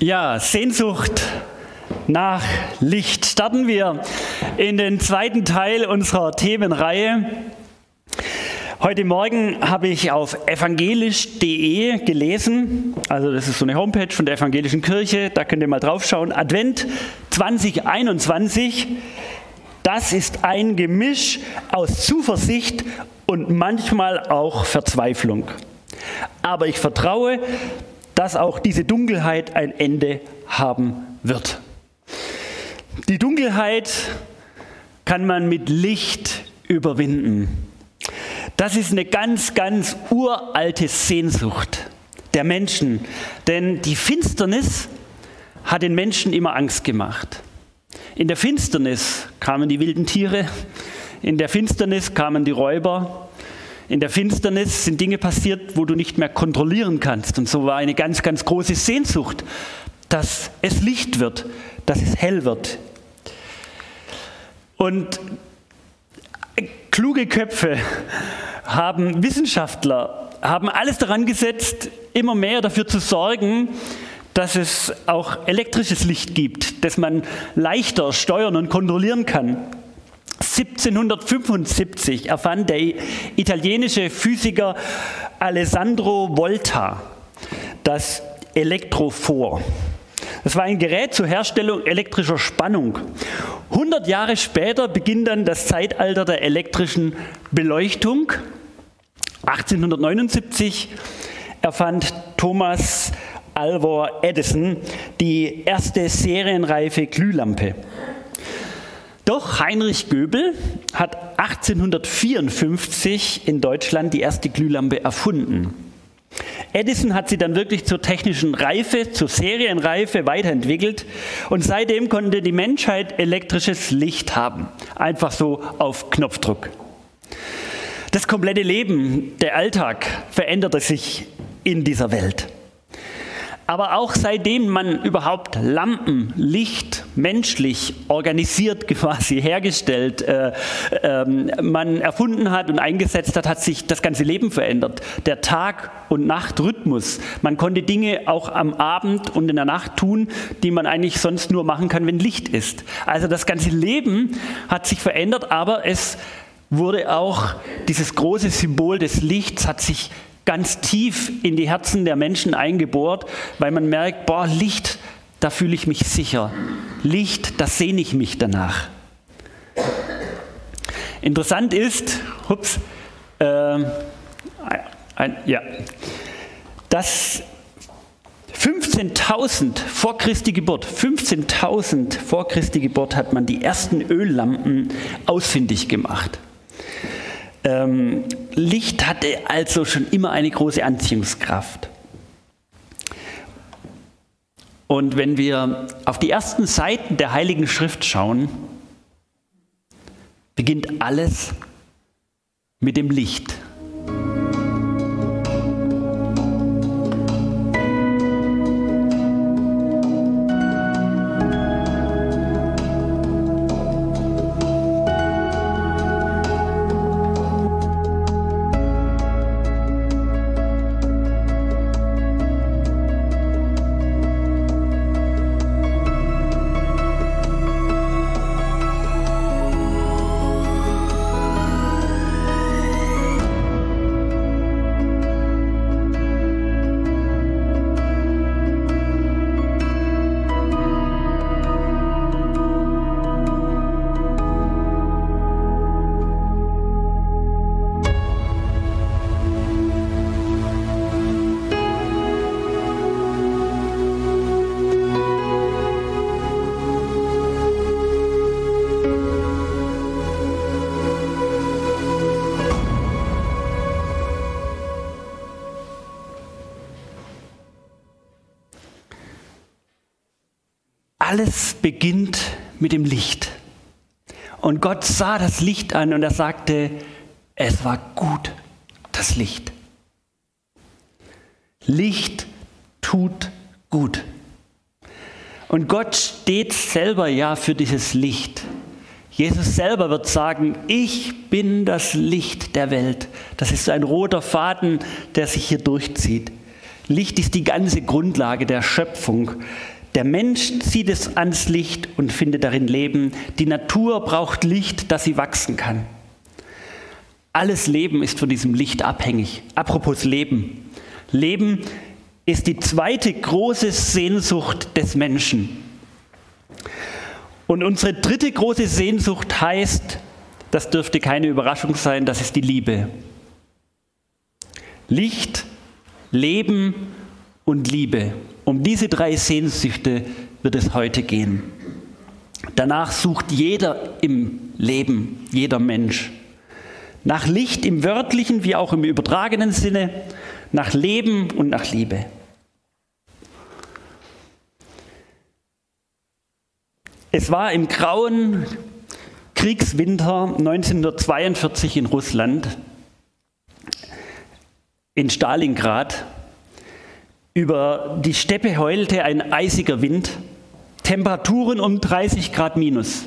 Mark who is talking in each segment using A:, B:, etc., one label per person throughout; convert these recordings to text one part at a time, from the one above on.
A: Ja, Sehnsucht nach Licht. Starten wir in den zweiten Teil unserer Themenreihe. Heute Morgen habe ich auf evangelisch.de gelesen, also das ist so eine Homepage von der evangelischen Kirche, da könnt ihr mal drauf schauen. Advent 2021, das ist ein Gemisch aus Zuversicht und manchmal auch Verzweiflung. Aber ich vertraue, dass auch diese Dunkelheit ein Ende haben wird. Die Dunkelheit kann man mit Licht überwinden. Das ist eine ganz, ganz uralte Sehnsucht der Menschen, denn die Finsternis hat den Menschen immer Angst gemacht. In der Finsternis kamen die wilden Tiere, in der Finsternis kamen die Räuber, in der Finsternis sind Dinge passiert, wo du nicht mehr kontrollieren kannst. Und so war eine ganz, ganz große Sehnsucht, dass es Licht wird, dass es hell wird. Und kluge Köpfe haben Wissenschaftler, haben alles daran gesetzt, immer mehr dafür zu sorgen, dass es auch elektrisches Licht gibt, das man leichter steuern und kontrollieren kann. 1775 erfand der italienische Physiker Alessandro Volta das Elektrophor. Das war ein Gerät zur Herstellung elektrischer Spannung. 100 Jahre später beginnt dann das Zeitalter der elektrischen Beleuchtung. 1879 erfand Thomas Alva Edison die erste serienreife Glühlampe. Doch Heinrich Göbel hat 1854 in Deutschland die erste Glühlampe erfunden. Edison hat sie dann wirklich zur technischen Reife, zur Serienreife weiterentwickelt und seitdem konnte die Menschheit elektrisches Licht haben. Einfach so auf Knopfdruck. Das komplette Leben, der Alltag veränderte sich in dieser Welt. Aber auch seitdem man überhaupt Lampen, Licht menschlich organisiert quasi hergestellt, äh, äh, man erfunden hat und eingesetzt hat, hat sich das ganze Leben verändert. Der Tag- und Nachtrhythmus. Man konnte Dinge auch am Abend und in der Nacht tun, die man eigentlich sonst nur machen kann, wenn Licht ist. Also das ganze Leben hat sich verändert, aber es wurde auch dieses große Symbol des Lichts hat sich ganz tief in die Herzen der Menschen eingebohrt, weil man merkt, boah, Licht, da fühle ich mich sicher. Licht, da sehne ich mich danach. Interessant ist, hups, äh, ein, ja, dass 15.000 vor Christi Geburt, 15.000 vor Christi Geburt hat man die ersten Öllampen ausfindig gemacht. Ähm, Licht hatte also schon immer eine große Anziehungskraft. Und wenn wir auf die ersten Seiten der Heiligen Schrift schauen, beginnt alles mit dem Licht. Alles beginnt mit dem Licht. Und Gott sah das Licht an und er sagte, es war gut, das Licht. Licht tut gut. Und Gott steht selber ja für dieses Licht. Jesus selber wird sagen, ich bin das Licht der Welt. Das ist ein roter Faden, der sich hier durchzieht. Licht ist die ganze Grundlage der Schöpfung. Der Mensch zieht es ans Licht und findet darin Leben. Die Natur braucht Licht, dass sie wachsen kann. Alles Leben ist von diesem Licht abhängig. Apropos Leben. Leben ist die zweite große Sehnsucht des Menschen. Und unsere dritte große Sehnsucht heißt, das dürfte keine Überraschung sein, das ist die Liebe. Licht, Leben und Liebe. Um diese drei Sehnsüchte wird es heute gehen. Danach sucht jeder im Leben, jeder Mensch. Nach Licht im wörtlichen wie auch im übertragenen Sinne, nach Leben und nach Liebe. Es war im grauen Kriegswinter 1942 in Russland, in Stalingrad. Über die Steppe heulte ein eisiger Wind, Temperaturen um 30 Grad minus.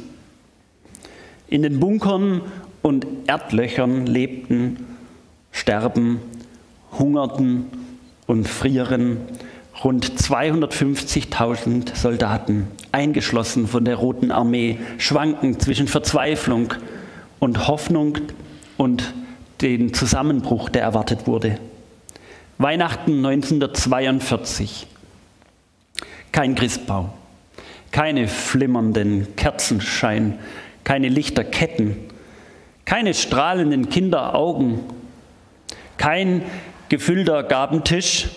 A: In den Bunkern und Erdlöchern lebten, starben, hungerten und frieren rund 250.000 Soldaten, eingeschlossen von der Roten Armee, schwanken zwischen Verzweiflung und Hoffnung und den Zusammenbruch, der erwartet wurde. Weihnachten 1942. Kein Christbau, keine flimmernden Kerzenschein, keine Lichterketten, keine strahlenden Kinderaugen, kein gefüllter Gabentisch,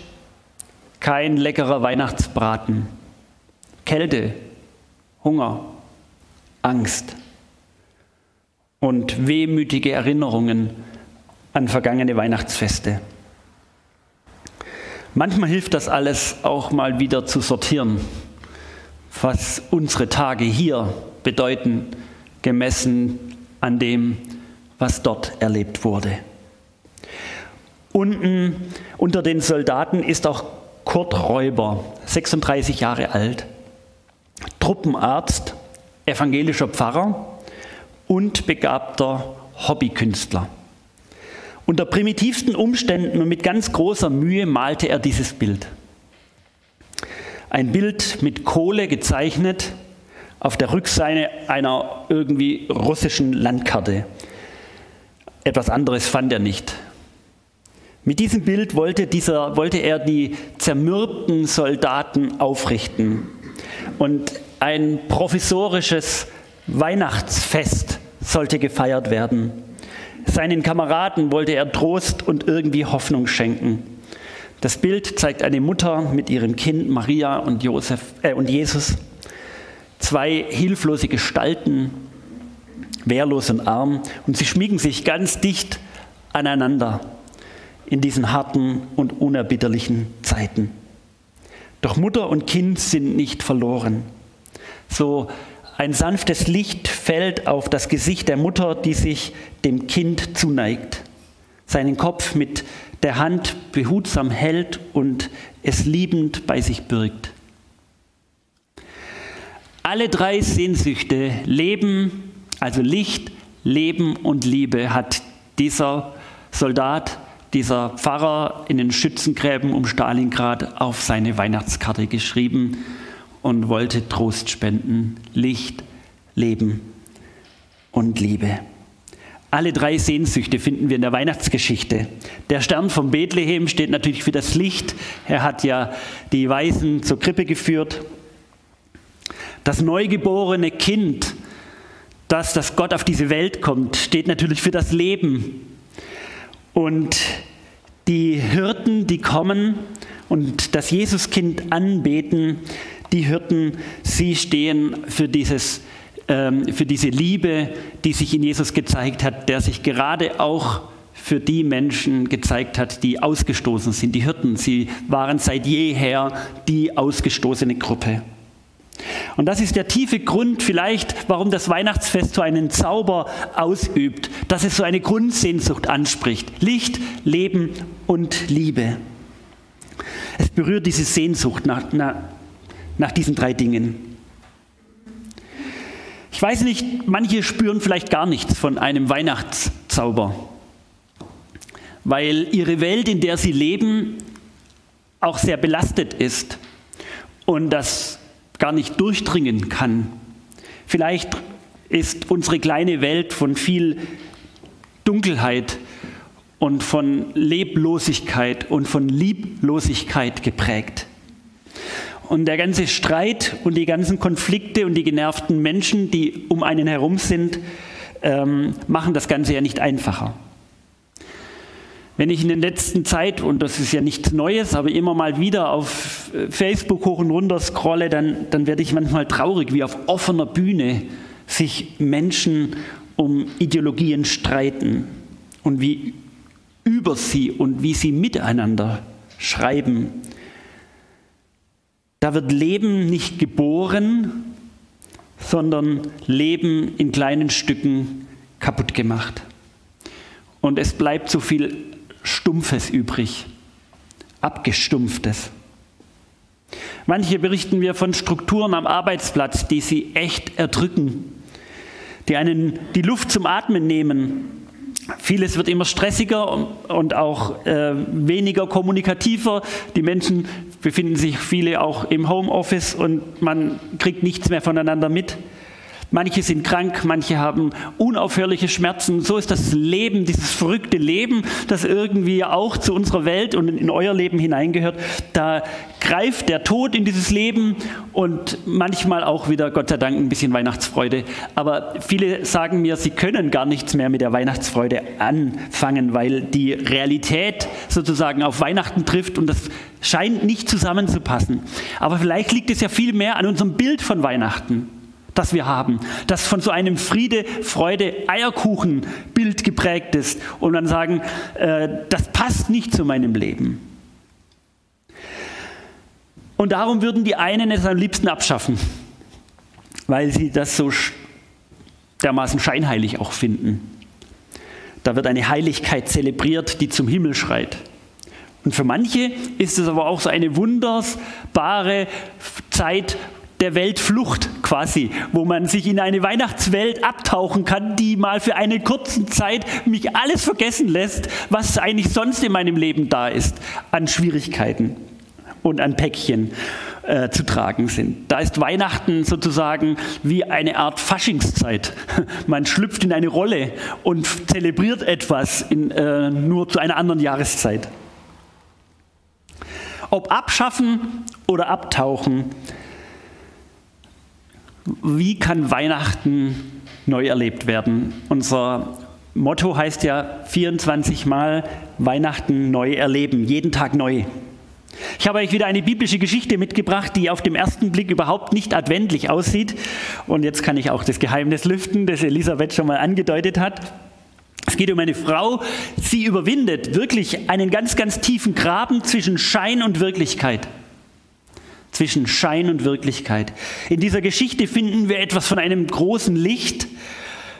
A: kein leckerer Weihnachtsbraten. Kälte, Hunger, Angst und wehmütige Erinnerungen an vergangene Weihnachtsfeste. Manchmal hilft das alles auch mal wieder zu sortieren, was unsere Tage hier bedeuten, gemessen an dem, was dort erlebt wurde. Unten unter den Soldaten ist auch Kurt Räuber, 36 Jahre alt, Truppenarzt, evangelischer Pfarrer und begabter Hobbykünstler. Unter primitivsten Umständen und mit ganz großer Mühe malte er dieses Bild. Ein Bild mit Kohle gezeichnet auf der Rückseite einer irgendwie russischen Landkarte. Etwas anderes fand er nicht. Mit diesem Bild wollte, dieser, wollte er die zermürbten Soldaten aufrichten. Und ein provisorisches Weihnachtsfest sollte gefeiert werden. Seinen Kameraden wollte er Trost und irgendwie Hoffnung schenken. Das Bild zeigt eine Mutter mit ihrem Kind Maria und, Josef, äh, und Jesus, zwei hilflose Gestalten, wehrlos und arm, und sie schmiegen sich ganz dicht aneinander in diesen harten und unerbitterlichen Zeiten. Doch Mutter und Kind sind nicht verloren. So ein sanftes Licht fällt auf das Gesicht der Mutter, die sich dem Kind zuneigt, seinen Kopf mit der Hand behutsam hält und es liebend bei sich birgt. Alle drei Sehnsüchte, Leben, also Licht, Leben und Liebe, hat dieser Soldat dieser Pfarrer in den Schützengräben um Stalingrad auf seine Weihnachtskarte geschrieben und wollte Trost spenden, Licht, Leben und Liebe. Alle drei Sehnsüchte finden wir in der Weihnachtsgeschichte. Der Stern von Bethlehem steht natürlich für das Licht. Er hat ja die Weisen zur Krippe geführt. Das neugeborene Kind, das, das Gott auf diese Welt kommt, steht natürlich für das Leben. Und die Hirten, die kommen und das Jesuskind anbeten, die Hirten, sie stehen für, dieses, ähm, für diese Liebe, die sich in Jesus gezeigt hat, der sich gerade auch für die Menschen gezeigt hat, die ausgestoßen sind. Die Hirten, sie waren seit jeher die ausgestoßene Gruppe. Und das ist der tiefe Grund vielleicht, warum das Weihnachtsfest so einen Zauber ausübt, dass es so eine Grundsehnsucht anspricht. Licht, Leben und Liebe. Es berührt diese Sehnsucht nach, nach, nach diesen drei Dingen. Ich weiß nicht, manche spüren vielleicht gar nichts von einem Weihnachtszauber, weil ihre Welt, in der sie leben, auch sehr belastet ist und das gar nicht durchdringen kann. Vielleicht ist unsere kleine Welt von viel Dunkelheit und von Leblosigkeit und von Lieblosigkeit geprägt. Und der ganze Streit und die ganzen Konflikte und die genervten Menschen, die um einen herum sind, ähm, machen das Ganze ja nicht einfacher. Wenn ich in der letzten Zeit, und das ist ja nichts Neues, aber immer mal wieder auf äh, Facebook hoch und runter scrolle, dann, dann werde ich manchmal traurig, wie auf offener Bühne sich Menschen um Ideologien streiten und wie über sie und wie sie miteinander schreiben. Da wird Leben nicht geboren, sondern Leben in kleinen Stücken kaputt gemacht. Und es bleibt so viel Stumpfes übrig, abgestumpftes. Manche berichten mir von Strukturen am Arbeitsplatz, die sie echt erdrücken, die einen die Luft zum Atmen nehmen. Vieles wird immer stressiger und auch äh, weniger kommunikativer. Die Menschen befinden sich viele auch im Homeoffice und man kriegt nichts mehr voneinander mit. Manche sind krank, manche haben unaufhörliche Schmerzen. So ist das Leben, dieses verrückte Leben, das irgendwie auch zu unserer Welt und in euer Leben hineingehört. Da greift der Tod in dieses Leben und manchmal auch wieder, Gott sei Dank, ein bisschen Weihnachtsfreude. Aber viele sagen mir, sie können gar nichts mehr mit der Weihnachtsfreude anfangen, weil die Realität sozusagen auf Weihnachten trifft und das scheint nicht zusammenzupassen. Aber vielleicht liegt es ja viel mehr an unserem Bild von Weihnachten das wir haben, das von so einem Friede, Freude, Eierkuchen-Bild geprägt ist und dann sagen, äh, das passt nicht zu meinem Leben. Und darum würden die einen es am liebsten abschaffen, weil sie das so dermaßen scheinheilig auch finden. Da wird eine Heiligkeit zelebriert, die zum Himmel schreit. Und für manche ist es aber auch so eine wunderbare Zeit, der Weltflucht quasi, wo man sich in eine Weihnachtswelt abtauchen kann, die mal für eine kurze Zeit mich alles vergessen lässt, was eigentlich sonst in meinem Leben da ist an Schwierigkeiten und an Päckchen äh, zu tragen sind. Da ist Weihnachten sozusagen wie eine Art Faschingszeit. Man schlüpft in eine Rolle und zelebriert etwas in, äh, nur zu einer anderen Jahreszeit. Ob abschaffen oder abtauchen, wie kann Weihnachten neu erlebt werden? Unser Motto heißt ja 24 Mal Weihnachten neu erleben, jeden Tag neu. Ich habe euch wieder eine biblische Geschichte mitgebracht, die auf den ersten Blick überhaupt nicht adventlich aussieht. Und jetzt kann ich auch das Geheimnis lüften, das Elisabeth schon mal angedeutet hat. Es geht um eine Frau, sie überwindet wirklich einen ganz, ganz tiefen Graben zwischen Schein und Wirklichkeit zwischen Schein und Wirklichkeit. In dieser Geschichte finden wir etwas von einem großen Licht,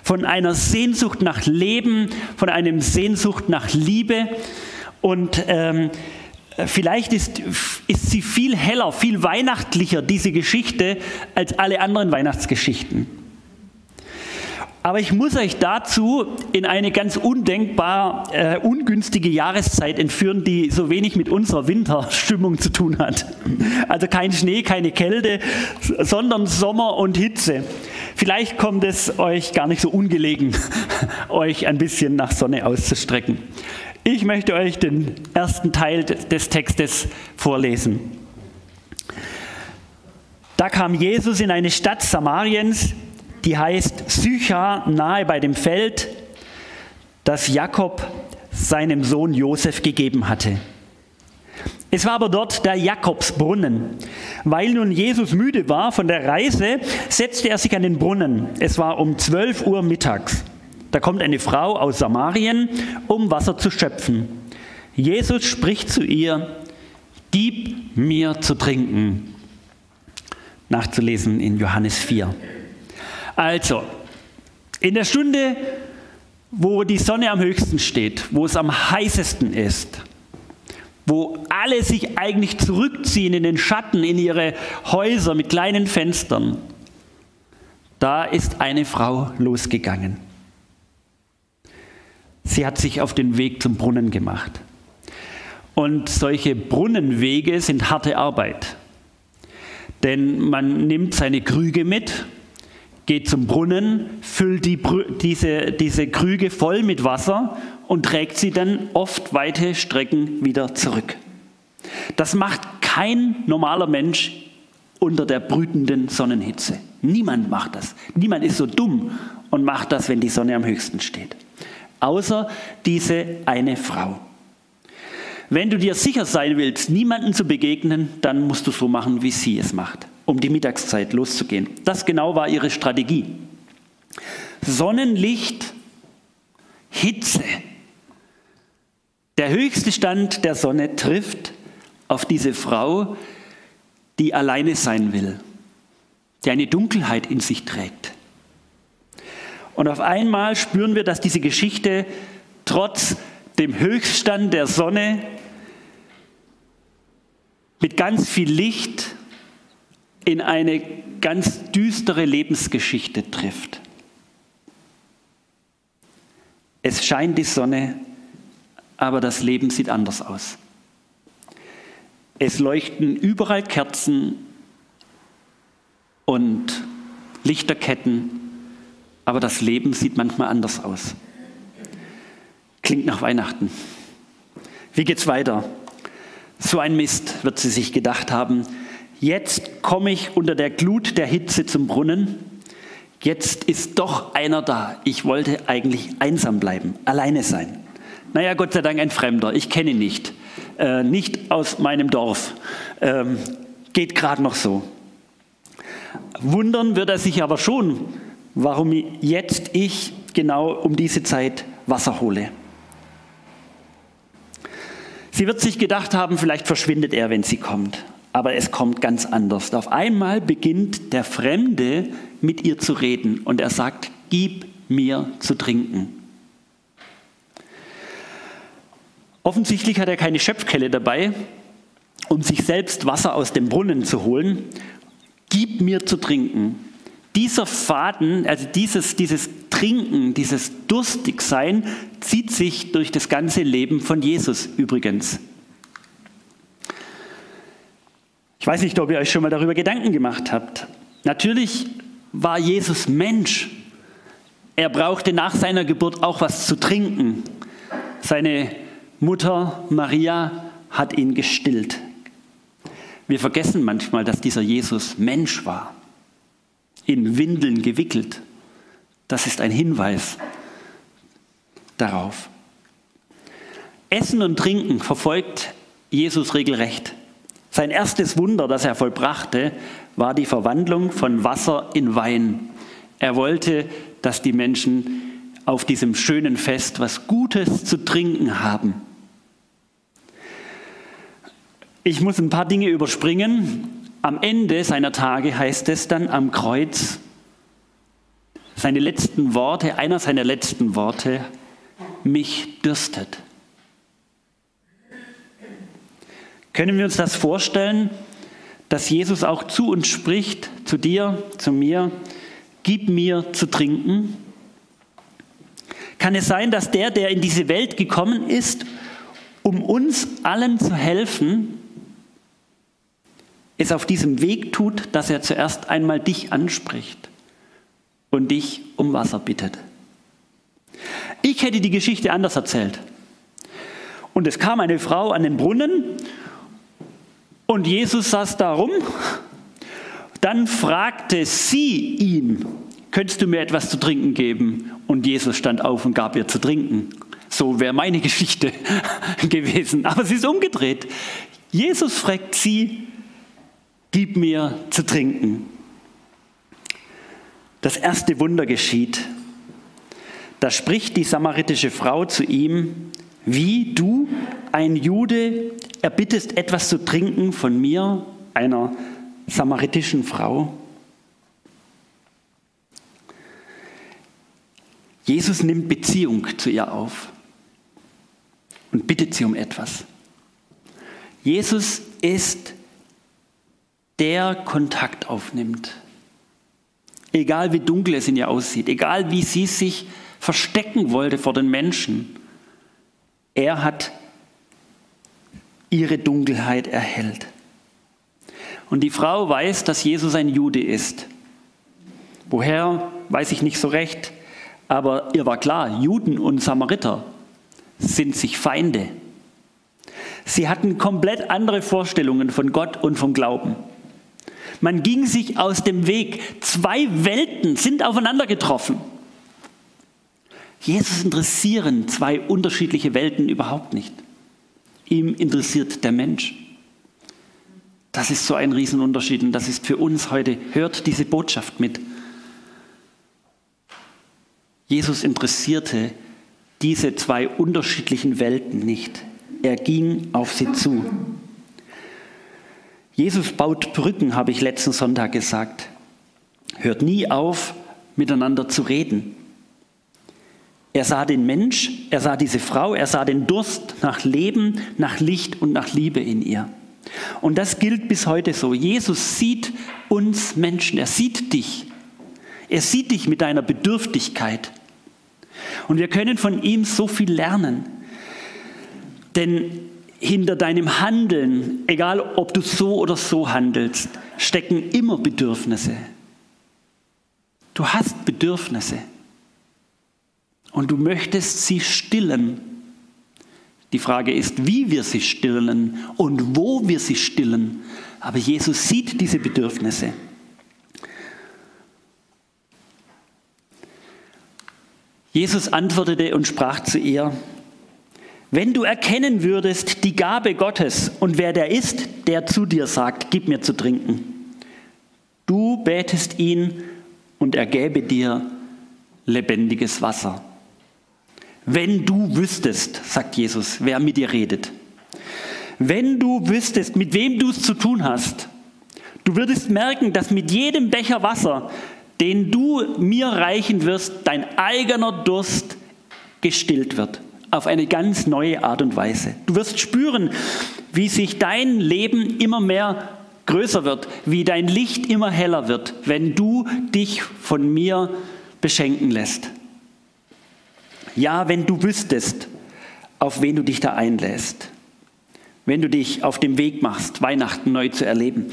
A: von einer Sehnsucht nach Leben, von einem Sehnsucht nach Liebe. Und ähm, vielleicht ist, ist sie viel heller, viel weihnachtlicher, diese Geschichte, als alle anderen Weihnachtsgeschichten. Aber ich muss euch dazu in eine ganz undenkbar äh, ungünstige Jahreszeit entführen, die so wenig mit unserer Winterstimmung zu tun hat. Also kein Schnee, keine Kälte, sondern Sommer und Hitze. Vielleicht kommt es euch gar nicht so ungelegen, euch ein bisschen nach Sonne auszustrecken. Ich möchte euch den ersten Teil des Textes vorlesen. Da kam Jesus in eine Stadt Samariens, die heißt Sycha nahe bei dem Feld, das Jakob seinem Sohn Josef gegeben hatte. Es war aber dort der Jakobsbrunnen. Weil nun Jesus müde war von der Reise, setzte er sich an den Brunnen. Es war um 12 Uhr mittags. Da kommt eine Frau aus Samarien, um Wasser zu schöpfen. Jesus spricht zu ihr, Gib mir zu trinken. Nachzulesen in Johannes 4. Also, in der Stunde, wo die Sonne am höchsten steht, wo es am heißesten ist, wo alle sich eigentlich zurückziehen in den Schatten, in ihre Häuser mit kleinen Fenstern, da ist eine Frau losgegangen. Sie hat sich auf den Weg zum Brunnen gemacht. Und solche Brunnenwege sind harte Arbeit. Denn man nimmt seine Krüge mit, geht zum Brunnen, füllt die, diese, diese Krüge voll mit Wasser und trägt sie dann oft weite Strecken wieder zurück. Das macht kein normaler Mensch unter der brütenden Sonnenhitze. Niemand macht das. Niemand ist so dumm und macht das, wenn die Sonne am höchsten steht. Außer diese eine Frau. Wenn du dir sicher sein willst, niemanden zu begegnen, dann musst du so machen, wie sie es macht, um die Mittagszeit loszugehen. Das genau war ihre Strategie. Sonnenlicht, Hitze. Der höchste Stand der Sonne trifft auf diese Frau, die alleine sein will, die eine Dunkelheit in sich trägt. Und auf einmal spüren wir, dass diese Geschichte trotz dem Höchststand der Sonne mit ganz viel Licht in eine ganz düstere Lebensgeschichte trifft. Es scheint die Sonne, aber das Leben sieht anders aus. Es leuchten überall Kerzen und Lichterketten, aber das Leben sieht manchmal anders aus. Klingt nach Weihnachten. Wie geht's weiter? So ein Mist, wird sie sich gedacht haben. Jetzt komme ich unter der Glut der Hitze zum Brunnen. Jetzt ist doch einer da. Ich wollte eigentlich einsam bleiben, alleine sein. Naja, Gott sei Dank ein Fremder. Ich kenne ihn nicht. Äh, nicht aus meinem Dorf. Ähm, geht gerade noch so. Wundern wird er sich aber schon, warum jetzt ich genau um diese Zeit Wasser hole. Sie wird sich gedacht haben, vielleicht verschwindet er, wenn sie kommt. Aber es kommt ganz anders. Auf einmal beginnt der Fremde mit ihr zu reden und er sagt, gib mir zu trinken. Offensichtlich hat er keine Schöpfkelle dabei, um sich selbst Wasser aus dem Brunnen zu holen. Gib mir zu trinken. Dieser Faden, also dieses, dieses Trinken, dieses Durstigsein zieht sich durch das ganze Leben von Jesus übrigens. Ich weiß nicht, ob ihr euch schon mal darüber Gedanken gemacht habt. Natürlich war Jesus Mensch. Er brauchte nach seiner Geburt auch was zu trinken. Seine Mutter Maria hat ihn gestillt. Wir vergessen manchmal, dass dieser Jesus Mensch war in Windeln gewickelt. Das ist ein Hinweis darauf. Essen und Trinken verfolgt Jesus regelrecht. Sein erstes Wunder, das er vollbrachte, war die Verwandlung von Wasser in Wein. Er wollte, dass die Menschen auf diesem schönen Fest was Gutes zu trinken haben. Ich muss ein paar Dinge überspringen am Ende seiner Tage heißt es dann am Kreuz, seine letzten Worte, einer seiner letzten Worte, mich dürstet. Können wir uns das vorstellen, dass Jesus auch zu uns spricht, zu dir, zu mir, gib mir zu trinken? Kann es sein, dass der, der in diese Welt gekommen ist, um uns allen zu helfen, es auf diesem Weg tut, dass er zuerst einmal dich anspricht und dich um Wasser bittet. Ich hätte die Geschichte anders erzählt. Und es kam eine Frau an den Brunnen und Jesus saß da rum. Dann fragte sie ihn, könntest du mir etwas zu trinken geben? Und Jesus stand auf und gab ihr zu trinken. So wäre meine Geschichte gewesen. Aber sie ist umgedreht. Jesus fragt sie, gib mir zu trinken. Das erste Wunder geschieht. Da spricht die samaritische Frau zu ihm, wie du, ein Jude, erbittest etwas zu trinken von mir, einer samaritischen Frau. Jesus nimmt Beziehung zu ihr auf und bittet sie um etwas. Jesus ist der Kontakt aufnimmt. Egal wie dunkel es in ihr aussieht, egal wie sie sich verstecken wollte vor den Menschen, er hat ihre Dunkelheit erhellt. Und die Frau weiß, dass Jesus ein Jude ist. Woher, weiß ich nicht so recht, aber ihr war klar, Juden und Samariter sind sich Feinde. Sie hatten komplett andere Vorstellungen von Gott und vom Glauben. Man ging sich aus dem Weg. Zwei Welten sind aufeinander getroffen. Jesus interessieren zwei unterschiedliche Welten überhaupt nicht. Ihm interessiert der Mensch. Das ist so ein Riesenunterschied und das ist für uns heute. Hört diese Botschaft mit. Jesus interessierte diese zwei unterschiedlichen Welten nicht. Er ging auf sie zu. Jesus baut Brücken, habe ich letzten Sonntag gesagt. Hört nie auf, miteinander zu reden. Er sah den Mensch, er sah diese Frau, er sah den Durst nach Leben, nach Licht und nach Liebe in ihr. Und das gilt bis heute so. Jesus sieht uns Menschen, er sieht dich. Er sieht dich mit deiner Bedürftigkeit. Und wir können von ihm so viel lernen. Denn hinter deinem Handeln, egal ob du so oder so handelst, stecken immer Bedürfnisse. Du hast Bedürfnisse und du möchtest sie stillen. Die Frage ist, wie wir sie stillen und wo wir sie stillen. Aber Jesus sieht diese Bedürfnisse. Jesus antwortete und sprach zu ihr, wenn du erkennen würdest die Gabe Gottes und wer der ist, der zu dir sagt, gib mir zu trinken. Du betest ihn und er gäbe dir lebendiges Wasser. Wenn du wüsstest, sagt Jesus, wer mit dir redet. Wenn du wüsstest, mit wem du es zu tun hast, du würdest merken, dass mit jedem Becher Wasser, den du mir reichen wirst, dein eigener Durst gestillt wird auf eine ganz neue Art und Weise. Du wirst spüren, wie sich dein Leben immer mehr größer wird, wie dein Licht immer heller wird, wenn du dich von mir beschenken lässt. Ja, wenn du wüsstest, auf wen du dich da einlässt. Wenn du dich auf dem Weg machst, Weihnachten neu zu erleben.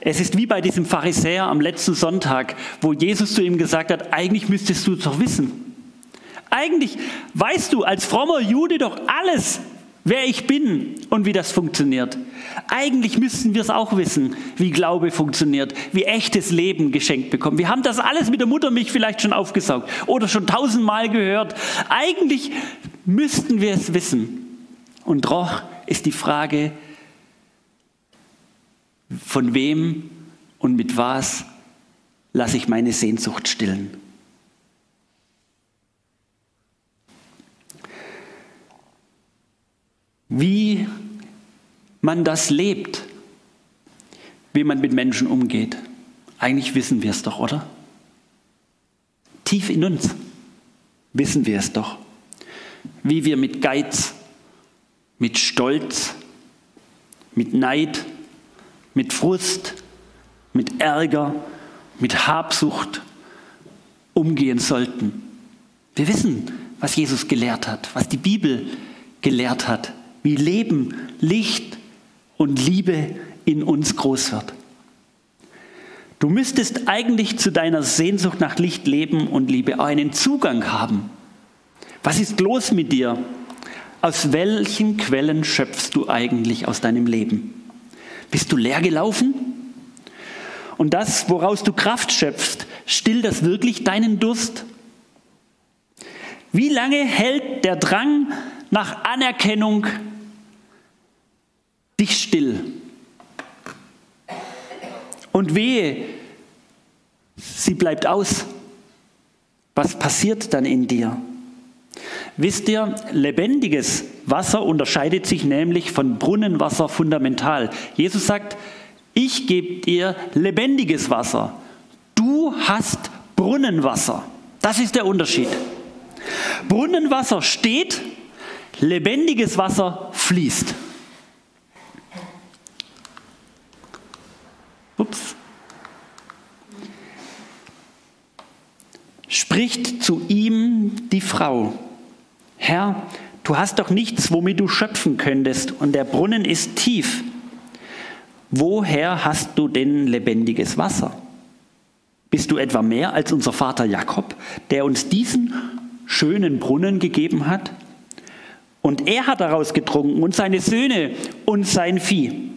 A: Es ist wie bei diesem Pharisäer am letzten Sonntag, wo Jesus zu ihm gesagt hat, eigentlich müsstest du es doch wissen. Eigentlich weißt du als frommer Jude doch alles, wer ich bin und wie das funktioniert. Eigentlich müssten wir es auch wissen, wie Glaube funktioniert, wie echtes Leben geschenkt bekommen. Wir haben das alles mit der Muttermilch vielleicht schon aufgesaugt oder schon tausendmal gehört. Eigentlich müssten wir es wissen. Und doch ist die Frage, von wem und mit was lasse ich meine Sehnsucht stillen? Wie man das lebt, wie man mit Menschen umgeht. Eigentlich wissen wir es doch, oder? Tief in uns wissen wir es doch. Wie wir mit Geiz, mit Stolz, mit Neid, mit Frust, mit Ärger, mit Habsucht umgehen sollten. Wir wissen, was Jesus gelehrt hat, was die Bibel gelehrt hat wie Leben, Licht und Liebe in uns groß wird. Du müsstest eigentlich zu deiner Sehnsucht nach Licht, Leben und Liebe einen Zugang haben. Was ist los mit dir? Aus welchen Quellen schöpfst du eigentlich aus deinem Leben? Bist du leer gelaufen? Und das, woraus du Kraft schöpfst, stillt das wirklich deinen Durst? Wie lange hält der Drang nach Anerkennung dich still. Und wehe, sie bleibt aus. Was passiert dann in dir? Wisst ihr, lebendiges Wasser unterscheidet sich nämlich von Brunnenwasser fundamental. Jesus sagt, ich gebe dir lebendiges Wasser. Du hast Brunnenwasser. Das ist der Unterschied. Brunnenwasser steht, lebendiges Wasser fließt. Ups. Spricht zu ihm die Frau, Herr, Du hast doch nichts, womit du schöpfen könntest, und der Brunnen ist tief. Woher hast du denn lebendiges Wasser? Bist du etwa mehr als unser Vater Jakob, der uns diesen schönen Brunnen gegeben hat? Und er hat daraus getrunken und seine Söhne und sein Vieh.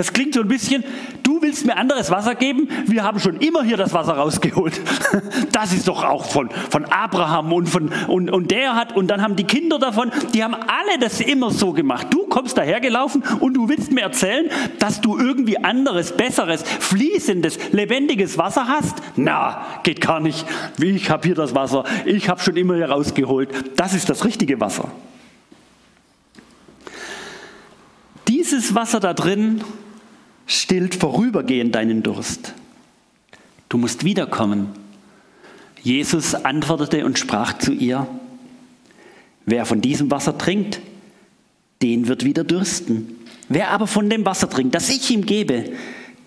A: Das klingt so ein bisschen, du willst mir anderes Wasser geben? Wir haben schon immer hier das Wasser rausgeholt. Das ist doch auch von, von Abraham und, von, und, und der hat, und dann haben die Kinder davon, die haben alle das immer so gemacht. Du kommst dahergelaufen und du willst mir erzählen, dass du irgendwie anderes, besseres, fließendes, lebendiges Wasser hast? Na, geht gar nicht. Ich habe hier das Wasser, ich habe schon immer hier rausgeholt. Das ist das richtige Wasser. Dieses Wasser da drin stillt vorübergehend deinen Durst. Du musst wiederkommen. Jesus antwortete und sprach zu ihr, wer von diesem Wasser trinkt, den wird wieder dürsten. Wer aber von dem Wasser trinkt, das ich ihm gebe,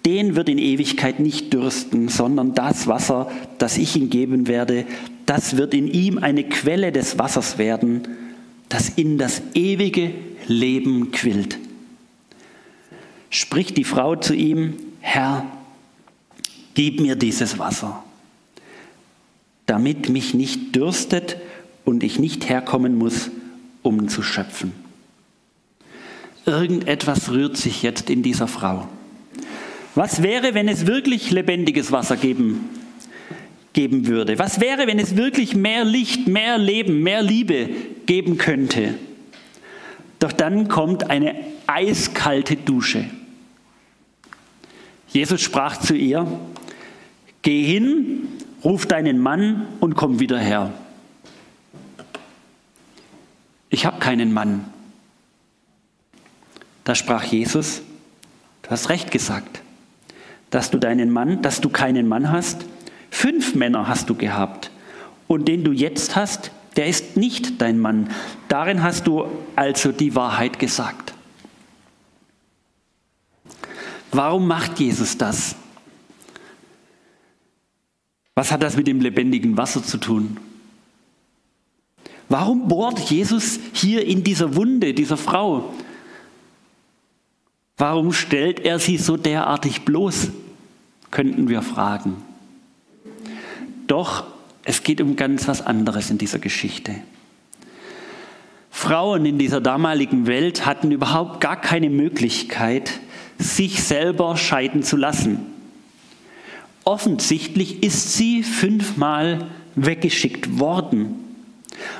A: den wird in Ewigkeit nicht dürsten, sondern das Wasser, das ich ihm geben werde, das wird in ihm eine Quelle des Wassers werden, das in das ewige Leben quillt spricht die Frau zu ihm, Herr, gib mir dieses Wasser, damit mich nicht dürstet und ich nicht herkommen muss, um zu schöpfen. Irgendetwas rührt sich jetzt in dieser Frau. Was wäre, wenn es wirklich lebendiges Wasser geben, geben würde? Was wäre, wenn es wirklich mehr Licht, mehr Leben, mehr Liebe geben könnte? Doch dann kommt eine eiskalte Dusche. Jesus sprach zu ihr, geh hin, ruf deinen Mann und komm wieder her. Ich habe keinen Mann. Da sprach Jesus, du hast recht gesagt, dass du deinen Mann, dass du keinen Mann hast. Fünf Männer hast du gehabt und den du jetzt hast, der ist nicht dein Mann. Darin hast du also die Wahrheit gesagt. Warum macht Jesus das? Was hat das mit dem lebendigen Wasser zu tun? Warum bohrt Jesus hier in dieser Wunde dieser Frau? Warum stellt er sie so derartig bloß? Könnten wir fragen. Doch es geht um ganz was anderes in dieser Geschichte. Frauen in dieser damaligen Welt hatten überhaupt gar keine Möglichkeit, sich selber scheiden zu lassen. Offensichtlich ist sie fünfmal weggeschickt worden.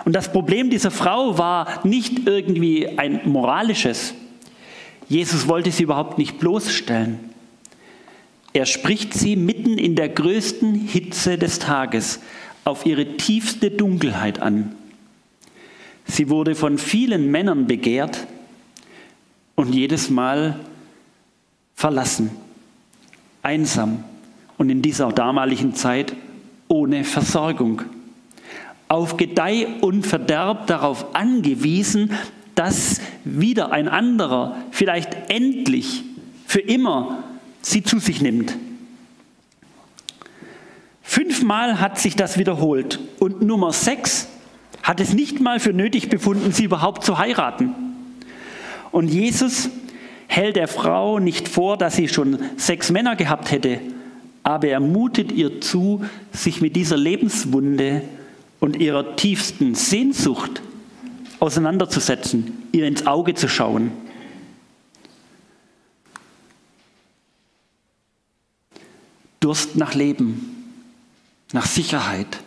A: Und das Problem dieser Frau war nicht irgendwie ein moralisches. Jesus wollte sie überhaupt nicht bloßstellen. Er spricht sie mitten in der größten Hitze des Tages auf ihre tiefste Dunkelheit an. Sie wurde von vielen Männern begehrt und jedes Mal verlassen, einsam und in dieser damaligen Zeit ohne Versorgung. Auf Gedeih und Verderb darauf angewiesen, dass wieder ein anderer, vielleicht endlich, für immer, sie zu sich nimmt. Fünfmal hat sich das wiederholt und Nummer sechs hat es nicht mal für nötig befunden, sie überhaupt zu heiraten. Und Jesus hält der Frau nicht vor, dass sie schon sechs Männer gehabt hätte, aber er mutet ihr zu, sich mit dieser Lebenswunde und ihrer tiefsten Sehnsucht auseinanderzusetzen, ihr ins Auge zu schauen. Durst nach Leben, nach Sicherheit,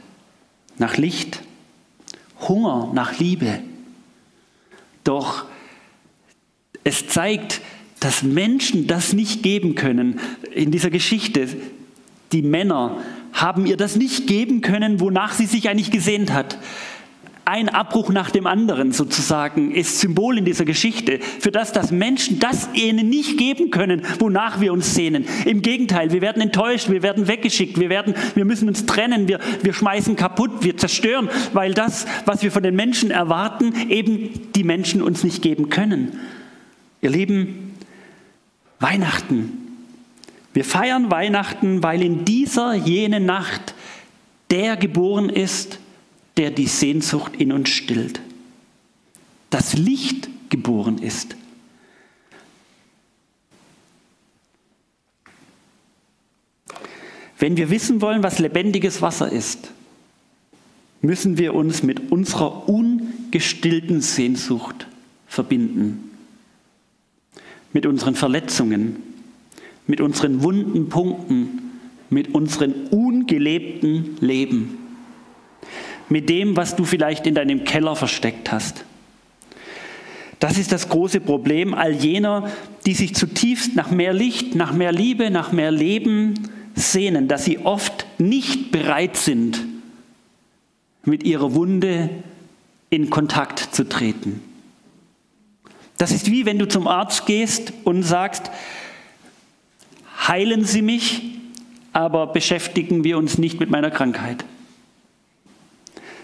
A: nach Licht, Hunger nach Liebe. Doch es zeigt, dass Menschen das nicht geben können. In dieser Geschichte, die Männer haben ihr das nicht geben können, wonach sie sich eigentlich gesehnt hat. Ein Abbruch nach dem anderen sozusagen ist Symbol in dieser Geschichte für das, dass Menschen das ihnen nicht geben können, wonach wir uns sehnen. Im Gegenteil, wir werden enttäuscht, wir werden weggeschickt, wir, werden, wir müssen uns trennen, wir, wir schmeißen kaputt, wir zerstören, weil das, was wir von den Menschen erwarten, eben die Menschen uns nicht geben können. Ihr Lieben, Weihnachten. Wir feiern Weihnachten, weil in dieser jene Nacht der geboren ist, der die Sehnsucht in uns stillt. das Licht geboren ist. Wenn wir wissen wollen, was lebendiges Wasser ist, müssen wir uns mit unserer ungestillten Sehnsucht verbinden. Mit unseren Verletzungen, mit unseren wunden Punkten, mit unserem ungelebten Leben, mit dem, was du vielleicht in deinem Keller versteckt hast. Das ist das große Problem all jener, die sich zutiefst nach mehr Licht, nach mehr Liebe, nach mehr Leben sehnen, dass sie oft nicht bereit sind, mit ihrer Wunde in Kontakt zu treten. Das ist wie wenn du zum Arzt gehst und sagst, heilen Sie mich, aber beschäftigen wir uns nicht mit meiner Krankheit.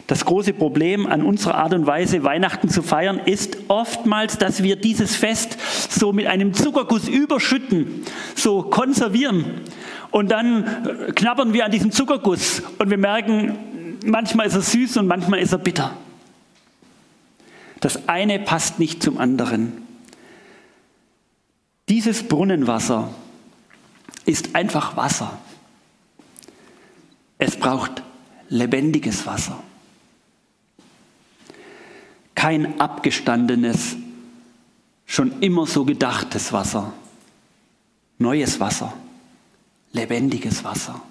A: Das große Problem an unserer Art und Weise, Weihnachten zu feiern, ist oftmals, dass wir dieses Fest so mit einem Zuckerguss überschütten, so konservieren. Und dann knabbern wir an diesem Zuckerguss und wir merken, manchmal ist er süß und manchmal ist er bitter. Das eine passt nicht zum anderen. Dieses Brunnenwasser ist einfach Wasser. Es braucht lebendiges Wasser. Kein abgestandenes, schon immer so gedachtes Wasser. Neues Wasser, lebendiges Wasser.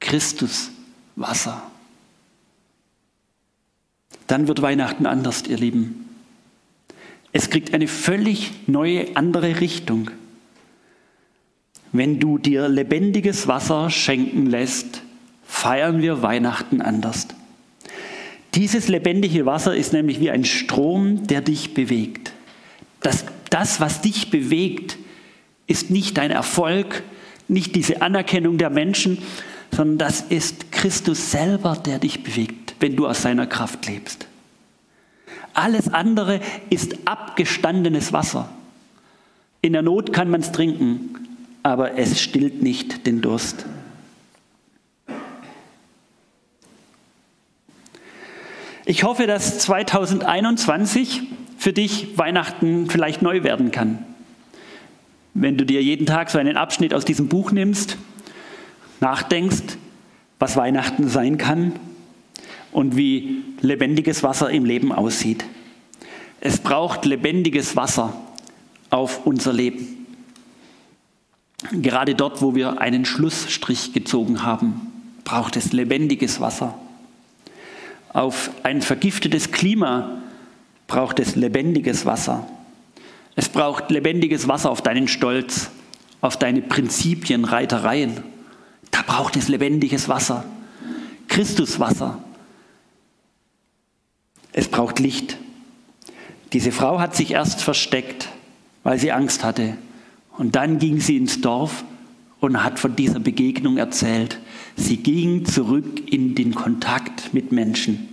A: Christus Wasser. Dann wird Weihnachten anders, ihr Lieben. Es kriegt eine völlig neue, andere Richtung. Wenn du dir lebendiges Wasser schenken lässt, feiern wir Weihnachten anders. Dieses lebendige Wasser ist nämlich wie ein Strom, der dich bewegt. Das, das, was dich bewegt, ist nicht dein Erfolg, nicht diese Anerkennung der Menschen, sondern das ist Christus selber, der dich bewegt, wenn du aus seiner Kraft lebst. Alles andere ist abgestandenes Wasser. In der Not kann man es trinken, aber es stillt nicht den Durst. Ich hoffe, dass 2021 für dich Weihnachten vielleicht neu werden kann. Wenn du dir jeden Tag so einen Abschnitt aus diesem Buch nimmst, nachdenkst, was Weihnachten sein kann und wie lebendiges Wasser im Leben aussieht. Es braucht lebendiges Wasser auf unser Leben. Gerade dort, wo wir einen Schlussstrich gezogen haben, braucht es lebendiges Wasser. Auf ein vergiftetes Klima braucht es lebendiges Wasser. Es braucht lebendiges Wasser auf deinen Stolz, auf deine Prinzipien, Reitereien. Da braucht es lebendiges Wasser. Christuswasser. Es braucht Licht. Diese Frau hat sich erst versteckt, weil sie Angst hatte. Und dann ging sie ins Dorf und hat von dieser Begegnung erzählt. Sie ging zurück in den Kontakt mit Menschen.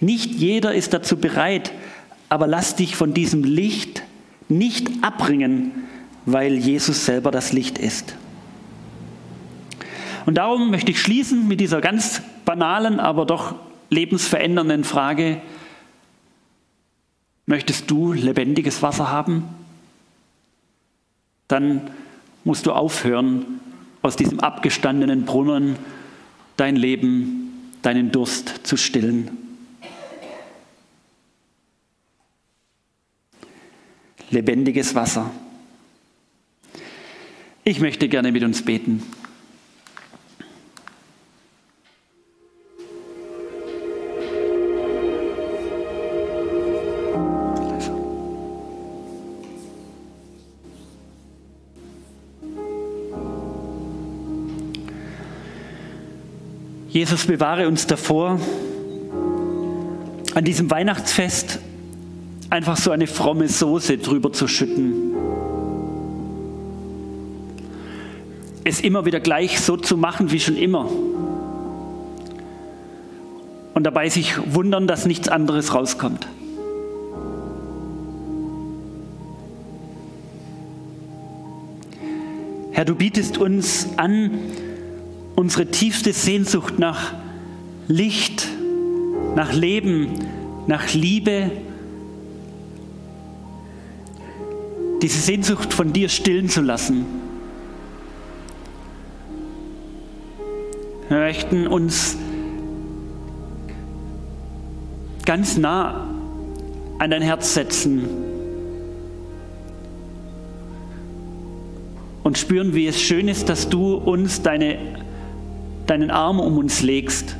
A: Nicht jeder ist dazu bereit, aber lass dich von diesem Licht nicht abbringen, weil Jesus selber das Licht ist. Und darum möchte ich schließen mit dieser ganz banalen, aber doch lebensverändernden Frage, möchtest du lebendiges Wasser haben? dann musst du aufhören, aus diesem abgestandenen Brunnen dein Leben, deinen Durst zu stillen. Lebendiges Wasser. Ich möchte gerne mit uns beten. Jesus, bewahre uns davor, an diesem Weihnachtsfest einfach so eine fromme Soße drüber zu schütten. Es immer wieder gleich so zu machen wie schon immer. Und dabei sich wundern, dass nichts anderes rauskommt. Herr, du bietest uns an, unsere tiefste Sehnsucht nach Licht, nach Leben, nach Liebe, diese Sehnsucht von dir stillen zu lassen. Wir möchten uns ganz nah an dein Herz setzen und spüren, wie es schön ist, dass du uns deine deinen Arm um uns legst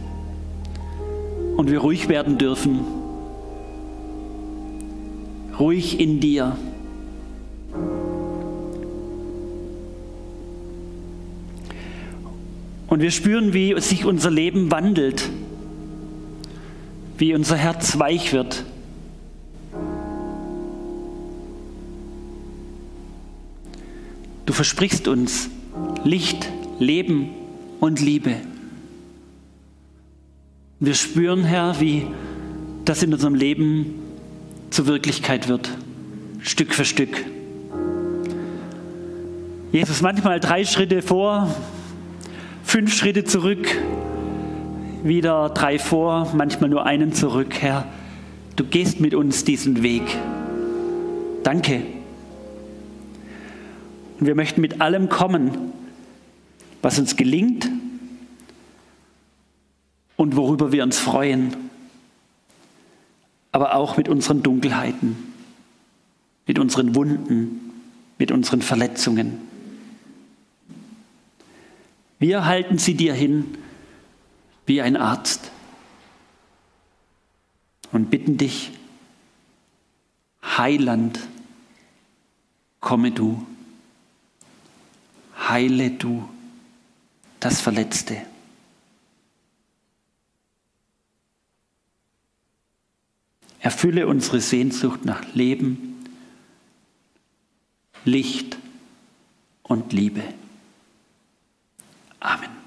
A: und wir ruhig werden dürfen. Ruhig in dir. Und wir spüren, wie sich unser Leben wandelt, wie unser Herz weich wird. Du versprichst uns Licht, Leben und Liebe. Wir spüren, Herr, wie das in unserem Leben zur Wirklichkeit wird, Stück für Stück. Jesus manchmal drei Schritte vor, fünf Schritte zurück, wieder drei vor, manchmal nur einen zurück. Herr, du gehst mit uns diesen Weg. Danke. Und wir möchten mit allem kommen, was uns gelingt und worüber wir uns freuen, aber auch mit unseren Dunkelheiten, mit unseren Wunden, mit unseren Verletzungen. Wir halten sie dir hin wie ein Arzt und bitten dich, Heiland, komme du, heile du das Verletzte. Erfülle unsere Sehnsucht nach Leben, Licht und Liebe. Amen.